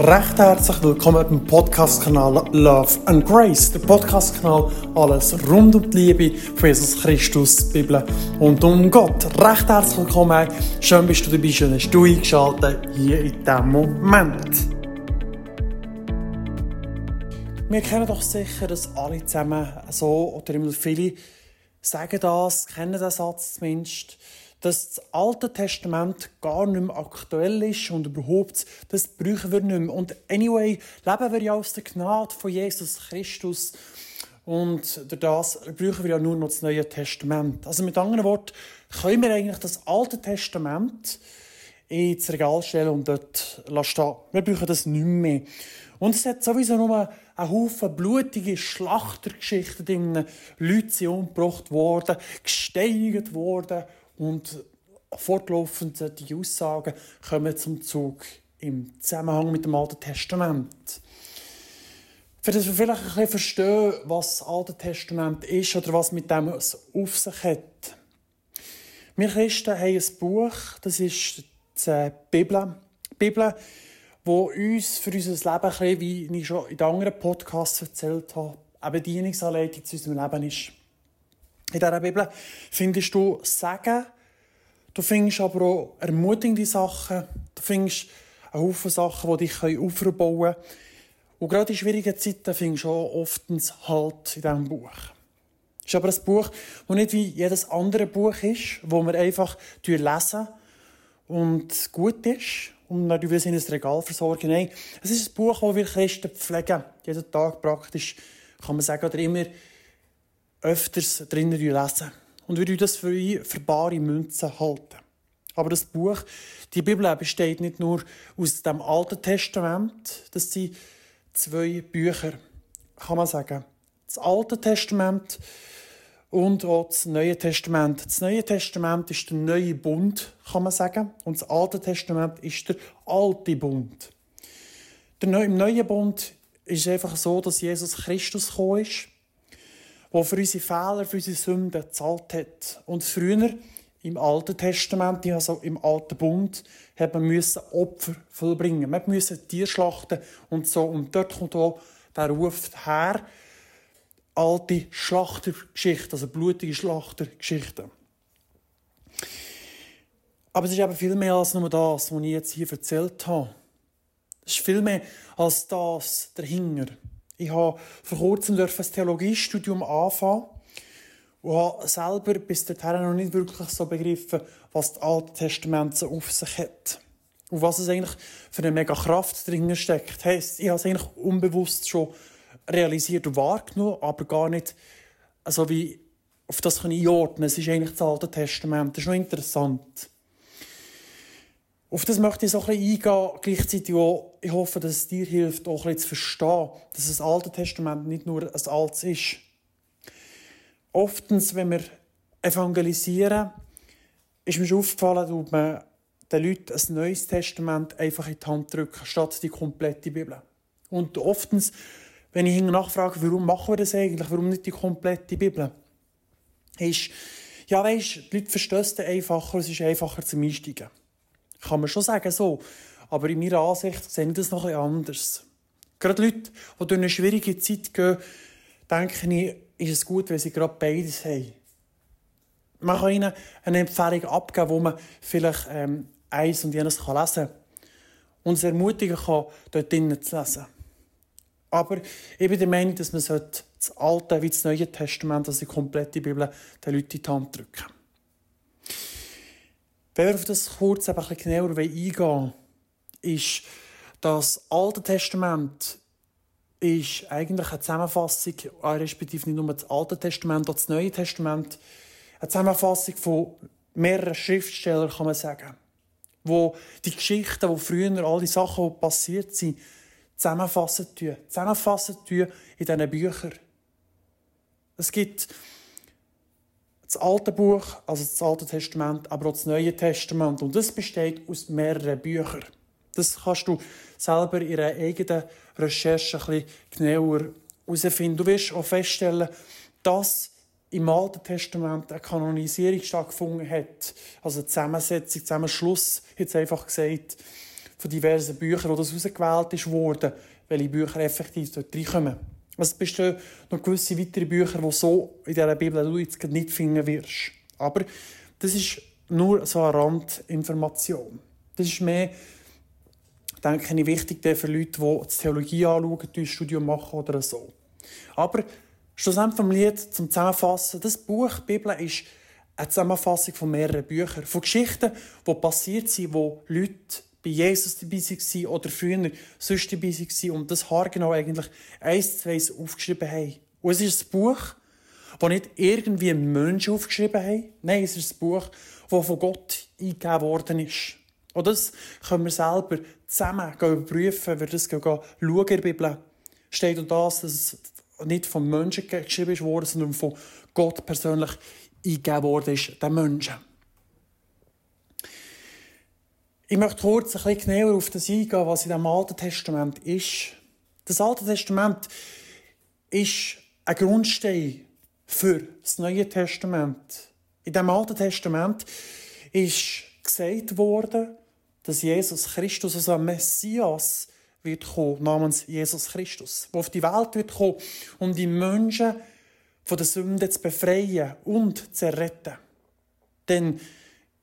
Recht herzlich willkommen beim Podcast-Kanal Love and Grace, der Podcast-Kanal alles rund um die Liebe von Jesus Christus, die Bibel und um Gott. Recht herzlich willkommen, schön bist du dabei, schön hast du eingeschaltet hier in diesem Moment. Wir kennen doch sicher, dass alle zusammen so, oder immer viele sagen das, kennen den Satz zumindest, dass das Alte Testament gar nicht mehr aktuell ist und überhaupt, das brauchen wir nicht mehr. Und anyway, leben wir ja aus der Gnade von Jesus Christus und durch das brauchen wir ja nur noch das Neue Testament. Also mit anderen Worten, können wir eigentlich das Alte Testament ins Regal stellen und dort stehen. Wir brauchen das nicht mehr. Und es hat sowieso nur einen Haufen blutige Schlachtergeschichten drin. Leute sind umgebracht worden, gesteinigt worden und fortlaufend die Aussagen kommen zum Zug im Zusammenhang mit dem Alten Testament. Für das wir vielleicht ein bisschen verstehen, was das Alte Testament ist oder was mit dem auf sich hat. Wir Christen haben ein Buch, das ist die Bibel. Die Bibel, die uns für unser Leben, wie ich schon in anderen Podcasts erzählt habe, eine Bedienungsanleitung zu unserem Leben ist. In dieser Bibel findest du Sagen, du findest aber auch ermutigende Sachen, du findest einen Haufen Sachen, die dich aufbauen können. Und gerade in schwierigen Zeiten findest du auch oftens Halt in diesem Buch. Es ist aber ein Buch, das nicht wie jedes andere Buch ist, wo wir einfach lesen und gut ist und dann wir in ein Regal versorgen. Nein, es ist ein Buch, das wir Christen pflegen. Jeden Tag praktisch, kann man sagen, oder immer öfters drinnen lesen. Und wir das für, für bare Münzen halten. Aber das Buch, die Bibel besteht nicht nur aus dem Alten Testament, das sind zwei Bücher, kann man sagen. Das Alte Testament und auch das Neue Testament. Das Neue Testament ist der neue Bund, kann man sagen. Und das Alte Testament ist der alte Bund. Der Neu Im Neuen Bund ist es einfach so, dass Jesus Christus gekommen ist der für unsere Fehler, für unsere Sünden gezahlt hat. Und früher, im Alten Testament, also im Alten Bund, hat man müssen Opfer vollbringen. Man musste Tier schlachten und so. Und dort kommt auch der Ruf her, alte Schlachtergeschichten, also blutige Schlachtergeschichten. Aber es ist eben viel mehr als nur das, was ich jetzt hier erzählt habe. Es ist viel mehr als das dahinter. Ich habe vor kurzem ein Theologiestudium anfangen und habe selber bis dahin noch nicht wirklich so begriffen, was das Alte Testament so auf sich hat. Und was es eigentlich für eine mega Kraft drin steckt. Heisst, ich habe es eigentlich unbewusst schon realisiert und wahrgenommen, aber gar nicht so wie auf das kann ich einordnen. Es ist eigentlich das Alte Testament. Das ist noch interessant. Auf das möchte ich so ein bisschen eingehen, gleichzeitig auch, ich hoffe, dass es dir hilft, auch ein bisschen zu verstehen, dass das Alte Testament nicht nur ein altes ist. Oftens, wenn wir evangelisieren, ist mir schon aufgefallen, dass man den Leuten ein neues Testament einfach in die Hand drücken, statt die komplette Bibel. Und oftens, wenn ich nachfrage, warum machen wir das eigentlich, warum nicht die komplette Bibel, ist, ja weisst, die Leute verstehen es einfacher, es ist einfacher zum Einsteigen. Kann man schon sagen, so. Aber in meiner Ansicht sehe ich das noch etwas anders. Gerade Leute, die durch eine schwierige Zeit gehen, denke ich, ist es gut, wenn sie gerade beides haben. Man kann ihnen eine Empfehlung abgeben, wo man vielleicht ähm, eins und jenes kann lesen kann. Und es ermutigen kann, dort drinnen zu lesen. Aber ich bin der Meinung, dass man das Alte wie das Neue Testament, also die komplette Bibel, den Leuten in die Hand drücken wenn wir auf das kurz ein bisschen genauer eingehen ist das Alte Testament ist eigentlich eine Zusammenfassung, äh, respektive nicht nur das Alte Testament, auch das Neue Testament, eine Zusammenfassung von mehreren Schriftstellern, kann man sagen, wo die Geschichten, wo früher all die Sachen, die passiert sind, zusammenfassen tun. Zusammenfassen tun in diesen Büchern. Es gibt das alte Buch, also das Alte Testament, aber auch das Neue Testament. Und das besteht aus mehreren Büchern. Das kannst du selber in einer eigenen Recherche ein bisschen genauer herausfinden. Du wirst auch feststellen, dass im Alten Testament eine Kanonisierung stattgefunden hat. Also eine Zusammensetzung, Zusammenschluss, jetzt einfach gesagt, von diversen Büchern, wo das ausgewählt worden, welche Bücher effektiv dort reinkommen. Es bestehen noch gewisse weitere Bücher, die so in dieser Bibel du jetzt nicht finden wirst. Aber das ist nur so eine Randinformation. Das ist mehr, denke ich, wichtig für Leute, die die Theologie anschauen, die ein Studium machen oder so. Aber schlussendlich vom Lied zum Zusammenfassen, das Buch Bibel ist eine Zusammenfassung von mehreren Büchern, von Geschichten, die passiert sind, wo Leute bei Jesus dabei waren oder früher sonst dabei waren und das haargenau eigentlich eins zu eins aufgeschrieben haben. Und es ist ein Buch, das nicht irgendwie Menschen aufgeschrieben haben. Nein, es ist ein Buch, das von Gott eingegeben worden ist. Und das können wir selber zusammen überprüfen, wir das schauen in der Bibel. Steht und das, dass es nicht von Menschen geschrieben worden, sondern von Gott persönlich eingegeben worden ist, den Menschen. Ich möchte kurz ein bisschen genauer auf das eingehen, was in dem Alten Testament ist. Das Alte Testament ist ein Grundstein für das Neue Testament. In dem Alten Testament ist gesagt worden, dass Jesus Christus, also ein Messias, wird kommen, namens Jesus Christus, der auf die Welt wird kommen, um die Menschen von der Sünde zu befreien und zu retten. Denn,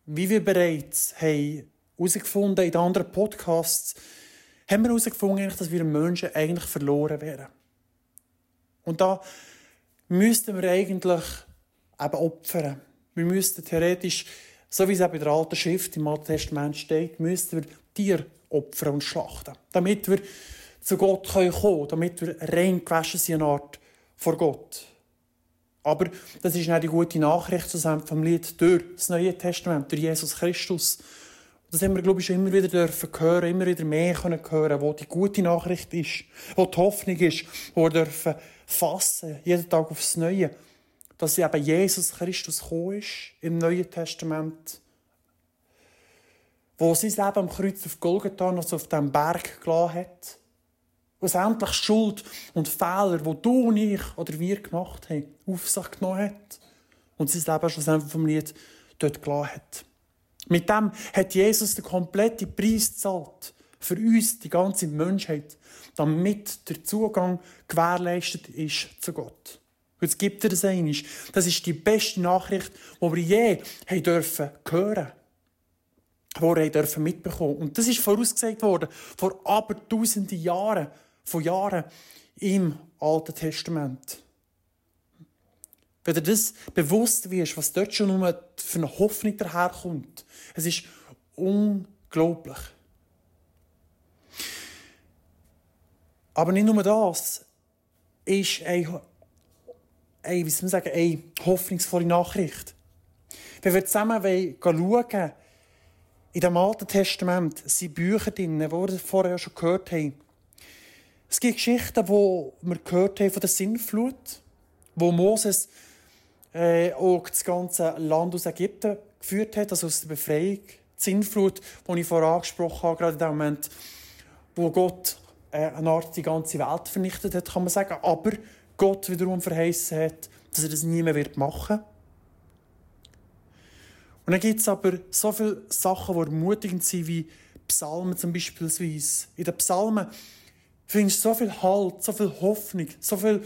wie wir bereits haben herausgefunden in den anderen Podcasts, haben wir herausgefunden, dass wir Menschen eigentlich verloren wären. Und da müssten wir eigentlich eben opfern. Wir müssten theoretisch, so wie es eben in der alten Schrift im Alten Testament steht, müssten wir Tiere opfern und schlachten. Damit wir zu Gott kommen können, damit wir rein gewaschen sind, eine Art vor Gott. Aber das ist nicht die gute Nachricht zusammen vom Lied durch das Neue Testament, durch Jesus Christus. Das haben wir, glaube ich, schon immer wieder dürfen hören, immer wieder mehr können hören, wo die gute Nachricht ist, wo die Hoffnung ist, wo wir dürfen fassen, jeden Tag aufs Neue, dass eben Jesus Christus gekommen ist im Neuen Testament, wo sein Leben am Kreuz auf Golgatha, also auf dem Berg gelassen hat, wo endlich Schuld und Fehler, die du und ich oder wir gemacht haben, auf sich genommen hat und sein Leben schlussendlich vom Lied dort gelassen hat. Mit dem hat Jesus den kompletten Preis gezahlt für uns, die ganze Menschheit, damit der Zugang gewährleistet ist zu Gott. Und jetzt gibt er das einmal. Das ist die beste Nachricht, die wir je haben dürfen hören die wir dürfen mitbekommen. Und das ist vorausgesagt worden vor aber tausenden Jahren, von Jahren im Alten Testament. Wenn dir das bewusst wirst, was dort schon nur für eine Hoffnung daherkommt, es ist unglaublich. Aber nicht nur das ist eine, eine, wie soll man sagen, eine hoffnungsvolle Nachricht. Wenn wir zusammen schauen, in dem Alten Testament sind Bücher drin, die wir vorher schon gehört haben. Es gibt Geschichten, die wir gehört haben von der Sinnflut, wo Moses äh, auch das ganze Land aus Ägypten geführt hat, also aus der Befreiung. Die Sinnflut, die ich vorher angesprochen habe, gerade in dem Moment, wo Gott äh, eine Art die ganze Welt vernichtet hat, kann man sagen. Aber Gott wiederum verheißen hat, dass er das nie mehr machen wird. Und dann gibt es aber so viele Sachen, die ermutigend sind, wie Psalmen zum Beispiel. In den Psalmen findest du so viel Halt, so viel Hoffnung, so viel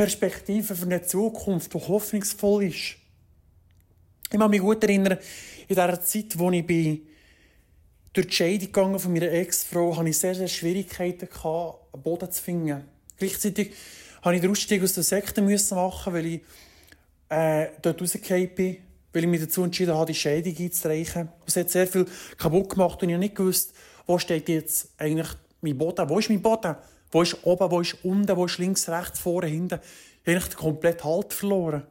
Perspektive für eine Zukunft, die hoffnungsvoll ist. Ich kann mich gut erinnern, in der Zeit, wo ich bin, durch die Scheidung gegangen von meiner Ex-Frau, hatte ich sehr, sehr Schwierigkeiten, einen Boden zu finden. Gleichzeitig musste ich den Ausstieg aus der Sekte machen, weil ich äh, dort rausgefallen bin, weil ich mich dazu entschieden habe, die Scheidung einzureichen. Es hat sehr viel kaputt gemacht und ich habe nicht gewusst, wo steht jetzt eigentlich mein Boden, wo ist mein Boden? Wo ist oben, wo ist unten, wo ist links, rechts, vorne, hinten? Ich habe komplett Halt verloren.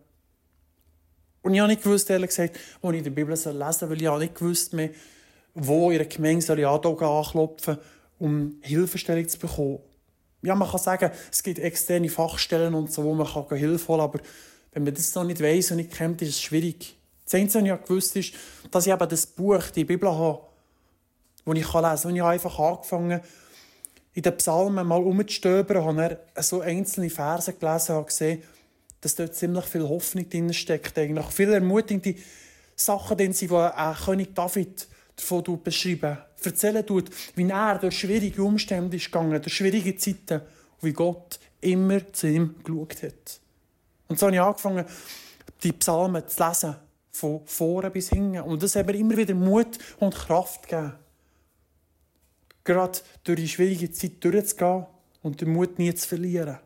Und ich habe nicht gewusst, ehrlich gesagt, wo ich der Bibel lesen soll, weil ich habe nicht gewusst mehr, wo in der Gemeinde soll ich anklopfen um Hilfestellung zu bekommen. Ja, man kann sagen, es gibt externe Fachstellen und so, wo man kann Hilfe holen kann, aber wenn man das noch nicht weiss und nicht kennt, ist es schwierig. Das Einzige, was ich gewusst ist, dass ich eben das Buch, die Bibel habe, das ich lesen kann. Und ich habe einfach angefangen, in den Psalmen mal umzustöbern, habe er so einzelne Verse gelesen und gesehen, dass dort ziemlich viel Hoffnung drin steckt. Eigentlich viele ermutigende Sachen die auch König David davon beschreiben, erzählen tut, wie er durch schwierige Umstände ist gegangen, durch schwierige Zeiten, und wie Gott immer zu ihm geschaut hat. Und so habe ich angefangen, die Psalmen zu lesen, von vorne bis hinten. Und das hat mir immer wieder Mut und Kraft gegeben. Gerade durch die schwierige Zeit durchzugehen und den Mut nie zu verlieren.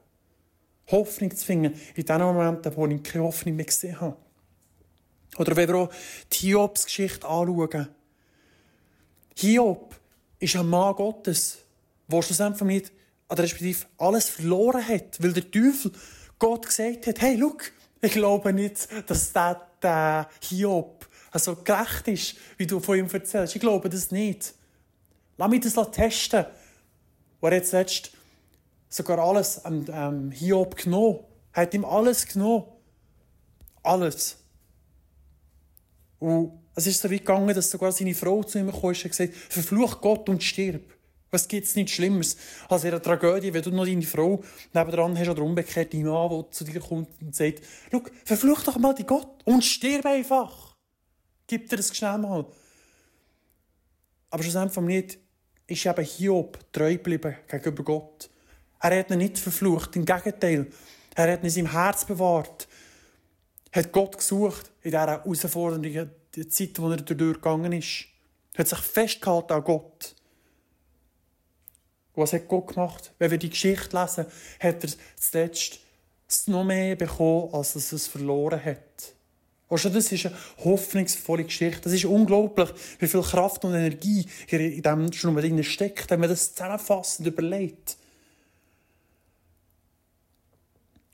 Hoffnung zu finden in den Momenten, wo ich keine Hoffnung mehr gesehen habe. Oder wenn wir auch die Hiobs-Geschichte anschauen. Hiob ist ein Mann Gottes, der schlussendlich nicht, oder respektive alles verloren hat, weil der Teufel Gott gesagt hat, hey, schau, ich glaube nicht, dass der, Hiob so gerecht ist, wie du von ihm erzählst. Ich glaube das nicht. Lass mich das testen. Und er hat zuletzt sogar alles am ähm, Hiob genommen. Er hat ihm alles genommen. Alles. Und es ist so weit gegangen, dass sogar seine Frau zu ihm kam und gesagt verfluch Gott und stirb. Was gibt es nichts Schlimmeres als in einer Tragödie, wenn du noch deine Frau nebenan hast oder umgekehrt deinen Mann, der zu dir kommt und sagt, schau, verfluch doch mal die Gott und stirb einfach. Gib dir das schnell mal. Aber schlussendlich nicht ist eben Hiob treu geblieben gegenüber Gott. Er hat ihn nicht verflucht, im Gegenteil. Er hat ihn in seinem Herz bewahrt hat Gott gesucht in dieser herausfordernden Zeit, in der er durchgegangen ist. Er hat sich festgehalten an Gott. Und was hat Gott gemacht? Wenn wir die Geschichte lesen, hat er zuletzt noch mehr bekommen, als er es verloren hat. Das ist eine hoffnungsvolle Geschichte. Das ist unglaublich, wie viel Kraft und Energie in diesem schon steckt, wenn man das zusammenfassend überlegt.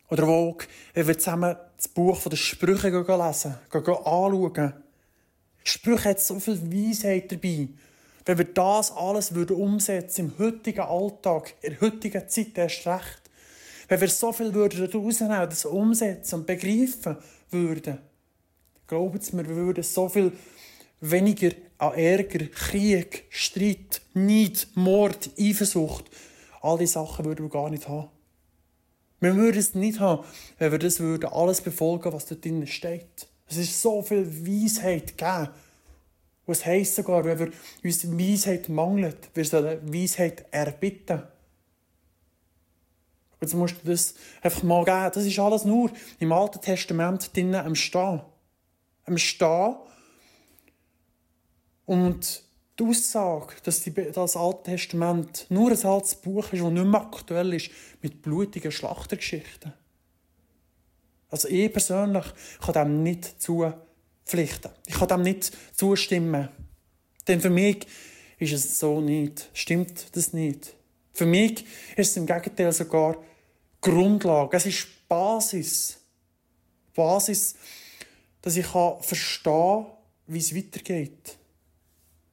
Oder wo wir zusammen das Buch der Sprüche lesen, anschauen. Sprüche hat so viel Weisheit dabei. Wenn wir das alles umsetzen im heutigen Alltag, in der heutigen Zeit erst recht, wenn wir so viel daraus nehmen, das umsetzen und begreifen würden, glauben Sie mir, wir würden so viel weniger an Ärger, Krieg, Streit, Neid, Mord, Eifersucht, all diese Sachen würden wir gar nicht haben. Wir würden es nicht haben, wenn wir das würden, alles befolgen, was dort drinnen steht. Es ist so viel Weisheit gegeben. Und es heisst sogar, wenn wir uns Weisheit mangelt, wir sollen Weisheit erbitten. Jetzt musst du das einfach mal geben. Das ist alles nur im Alten Testament drinnen am Stehen. Am Stehen. Und die Aussage, dass das Alte Testament nur ein altes Buch ist, das nicht mehr aktuell ist, mit blutigen Schlachtergeschichten. Also ich persönlich kann dem nicht zupflichten. Ich kann dem nicht zustimmen. Denn für mich ist es so nicht. Stimmt das nicht? Für mich ist es im Gegenteil sogar Grundlage. Es ist Basis. Basis, dass ich verstehen kann, wie es weitergeht.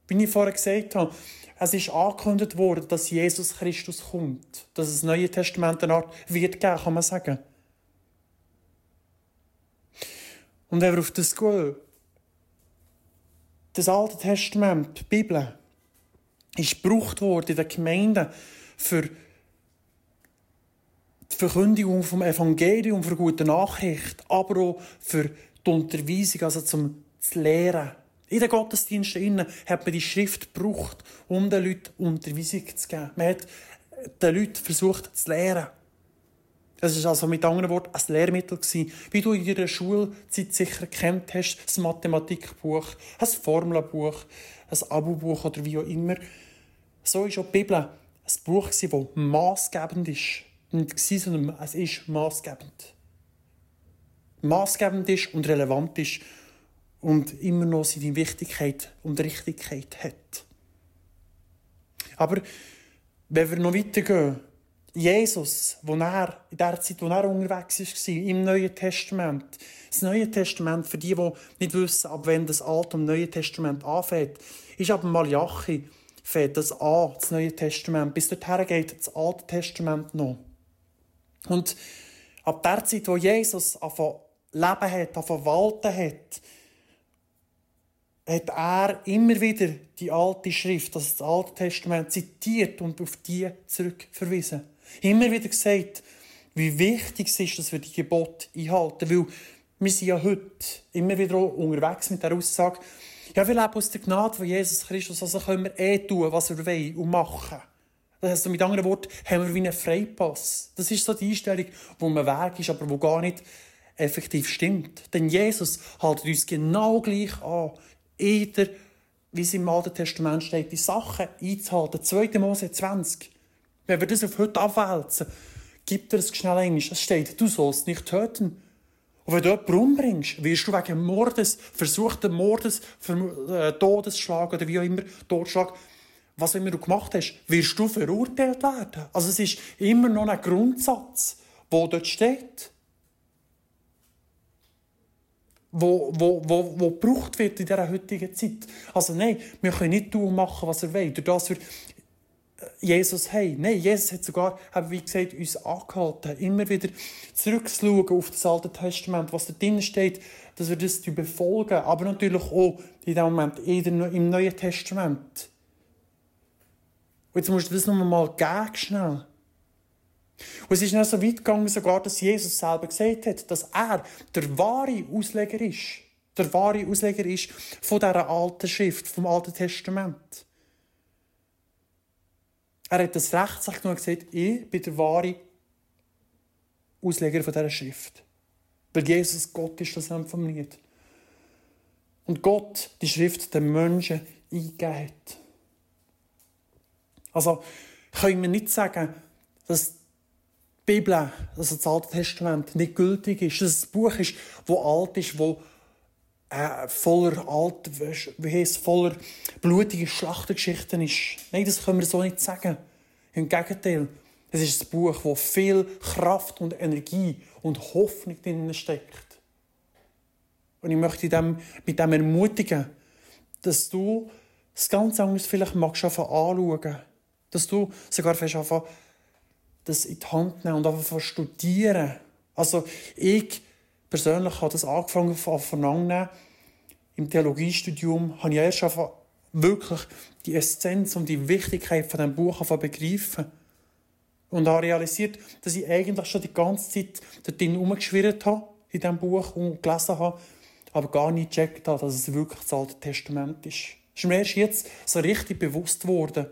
Wie ich vorher gesagt habe, es ist angekündigt worden, dass Jesus Christus kommt. Dass das Neue Testament eine Art wird geben, kann man sagen. Und wenn wir auf das gehen, das Alte Testament, die Bibel, ist gebraucht worden in den Gemeinden für die Verkündigung vom Evangelium, für gute Nachricht, aber auch für die Unterweisung, also zum Lehren. In den Gottesdiensten hat man die Schrift gebraucht, um den Leuten Unterweisung zu geben. Man hat den Leuten versucht zu lehren. Das war also mit anderen Worten ein Lehrmittel. Wie du in deiner Schulzeit sicher kennt hast, ein Mathematikbuch, ein Formelbuch, ein Abubuch oder wie auch immer. So ist auch die Bibel ein Buch, das maßgebend ist. Nicht sondern es ist maßgebend. Maßgebend ist und relevant ist und immer noch seine Wichtigkeit und Richtigkeit hat. Aber wenn wir noch weitergehen, Jesus, wo er, in der Zeit, wo er unterwegs war, im Neuen Testament, das Neue Testament, für die, die nicht wissen, ab wann das Alte und Neue Testament anfängt, ist ab Malachi fängt das an, das Neue Testament. Bis dorthin geht das Alte Testament noch. Und ab der Zeit, wo Jesus anfangen leben hat, anfangen walten hat, hat er immer wieder die alte Schrift, also das Alte Testament, zitiert und auf die zurückverwiesen. Immer wieder gesagt, wie wichtig es ist, dass wir die Gebote einhalten. Weil wir sind ja heute immer wieder unterwegs mit der Aussage, Ja, wir leben aus der Gnade von Jesus Christus, also können wir eh tun, was wir wollen und machen. Das heißt, mit anderen Worten, haben wir wie einen Freipass. Das ist so die Einstellung, wo man weg ist, aber wo gar nicht effektiv stimmt. Denn Jesus hält uns genau gleich an, jeder, wie es im Alten Testament steht, die Sachen einzuhalten. 2. Mose 20. Wenn wir das auf heute abwälzen, gibt er es schnell einmal. Es steht, du sollst nicht töten. Und wenn du jemanden umbringst, wirst du wegen Mordes, versuchten Mordes, äh, Todesschlag oder wie auch immer, Totschlag, was immer du gemacht hast, wirst du verurteilt werden. Also es ist immer noch ein Grundsatz, der dort steht. Wo, wo, wo, wo gebraucht wird in dieser heutigen Zeit. Also nein, wir können nicht tun machen, was er will. Durch das wir Jesus haben. Nein, Jesus hat sogar, wie gesagt, uns angehalten, immer wieder zurückzuschauen auf das Alte Testament, was da drin steht, dass wir das befolgen. Aber natürlich auch in dem Moment im Neuen Testament. Und jetzt musst du das noch mal geben, schnell. Und es ist noch so weit gegangen, sogar, dass Jesus selber gesagt hat, dass er der wahre Ausleger ist. Der wahre Ausleger ist von dieser alten Schrift, vom Alten Testament. Er hat das Recht sich genommen gesagt, ich bin der wahre Ausleger von dieser Schrift. Weil Jesus Gott ist, das haben vom Lied. Und Gott die Schrift den Menschen eingegeben hat. Also können wir nicht sagen, dass Bibel, also das Alte Testament, nicht gültig ist, dass es ein Buch ist, das alt ist, das äh, voller alt, wie heißt, voller blutige Schlachtengeschichten ist. Nein, das können wir so nicht sagen. Im Gegenteil, es ist ein Buch, wo viel Kraft und Energie und Hoffnung drin steckt. Und ich möchte dem, mit dem ermutigen, dass du das ganz anders vielleicht magst anschauen. Dass du sogar anfangen, das in die Hand nehmen und einfach studieren. Also ich persönlich habe das angefangen von Anfang Im Theologiestudium habe ich erst wirklich die Essenz und die Wichtigkeit von diesem Buch begreifen. Und habe realisiert, dass ich eigentlich schon die ganze Zeit dort herumgeschwirrt habe, in diesem Buch und gelesen habe, aber gar nicht gecheckt habe, dass es wirklich das Alte Testament ist. Es ist mir erst jetzt so richtig bewusst geworden.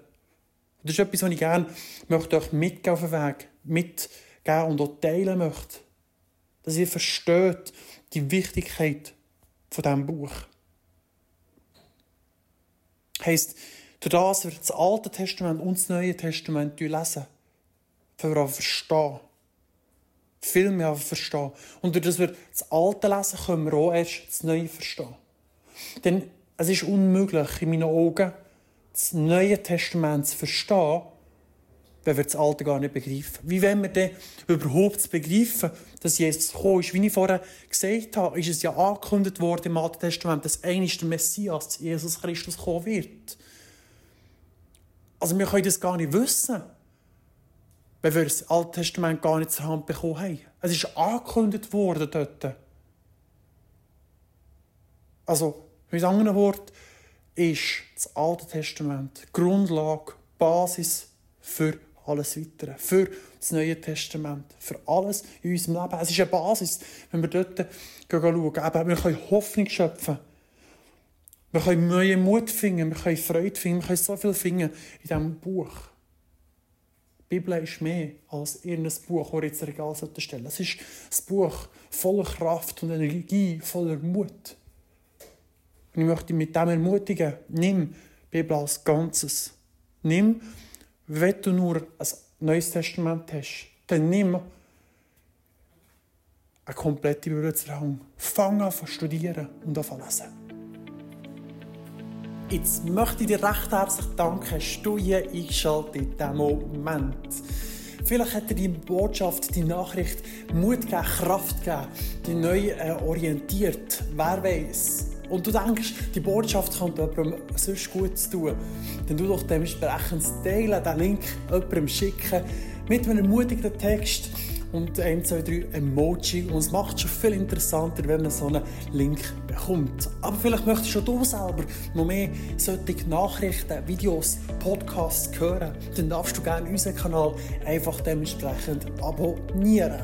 Das ist etwas, was ich gerne möchte euch mitgeben auf den Weg, mitgeben und auch teilen möchte dass ihr versteht die Wichtigkeit von diesem Buch. Heißt, durch das wir das Alte Testament und das Neue Testament lesen, können wir verstehen. Viel mehr verstehen. Und durch das wir das Alte lesen, können wir auch erst das Neue verstehen. Denn es ist unmöglich, in meinen Augen, das Neue Testament zu verstehen, wenn wir das Alte gar nicht begreifen. Wie wollen wir denn überhaupt begreifen, dass Jesus gekommen ist? Wie ich vorher gesagt habe, ist es ja angekündigt worden im Alten Testament, dass eines der Messias, Jesus Christus, kommen wird. Also wir können das gar nicht wissen, wenn wir das Alte Testament gar nicht zur Hand bekommen haben. Es ist angekündigt worden dort. Also, mit anderen Worten, ist das Alte Testament Grundlage, Basis für alles Weitere. Für das Neue Testament. Für alles in unserem Leben. Es ist eine Basis, wenn wir dort schauen. Eben, wir können Hoffnung schöpfen. Wir können neuen Mut finden, wir können Freude finden, wir können so viel finden in diesem Buch. Die Bibel ist mehr als irgendein Buch, das jetzt Regal stellen. Es ist ein Buch voller Kraft und Energie, voller Mut. Und ich möchte dich mit dem ermutigen, nimm die Bibel als Ganzes. Nimm wenn du nur ein Neues Testament hast, dann nimm eine komplette Bibel Hand. Fang an zu studieren und an zu lesen. Jetzt möchte ich dir recht herzlich danken, hast du hier eingeschaltet in diesem Moment. Vielleicht hat dir die Botschaft, die Nachricht Mut gegeben, Kraft gegeben, dich neu äh, orientiert. Wer weiß? Und du denkst, die Botschaft könnte jemandem sonst gut tun, dann du doch dementsprechend teilen, den Link jemandem schicken mit einem ermutigenden Text und ein, zwei, drei Emoji. Und es macht schon viel interessanter, wenn man so einen Link bekommt. Aber vielleicht möchtest schon du selber noch mehr solche Nachrichten, Videos, Podcasts hören. Dann darfst du gerne unseren Kanal einfach dementsprechend abonnieren.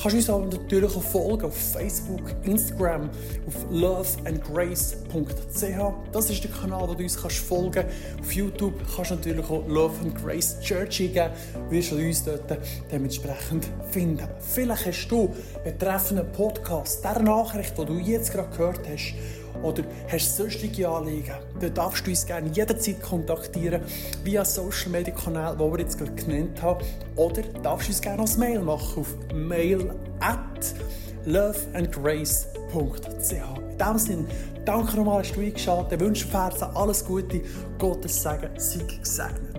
Kannst uns aber natürlich auch folgen auf Facebook, Instagram, auf loveandgrace.ch. Das ist der Kanal, wo du uns kannst folgen Auf YouTube kannst du natürlich auch Love and Grace Church eingeben. Du wirst uns dort dementsprechend finden. Vielleicht hast du betreffend Podcast, der Nachricht, die du jetzt gerade gehört hast, oder hast sonstige Anliegen, dann darfst du uns gerne jederzeit kontaktieren via Social Media Kanal, die wir jetzt gerade genannt haben. Oder darfst du uns gerne als Mail machen auf mail at loveandgrace.ch. In diesem Sinne, danke nochmal, dass du eingeschaltet hast. Ich wünsche dir alles Gute, Gottes Segen, sei gesegnet.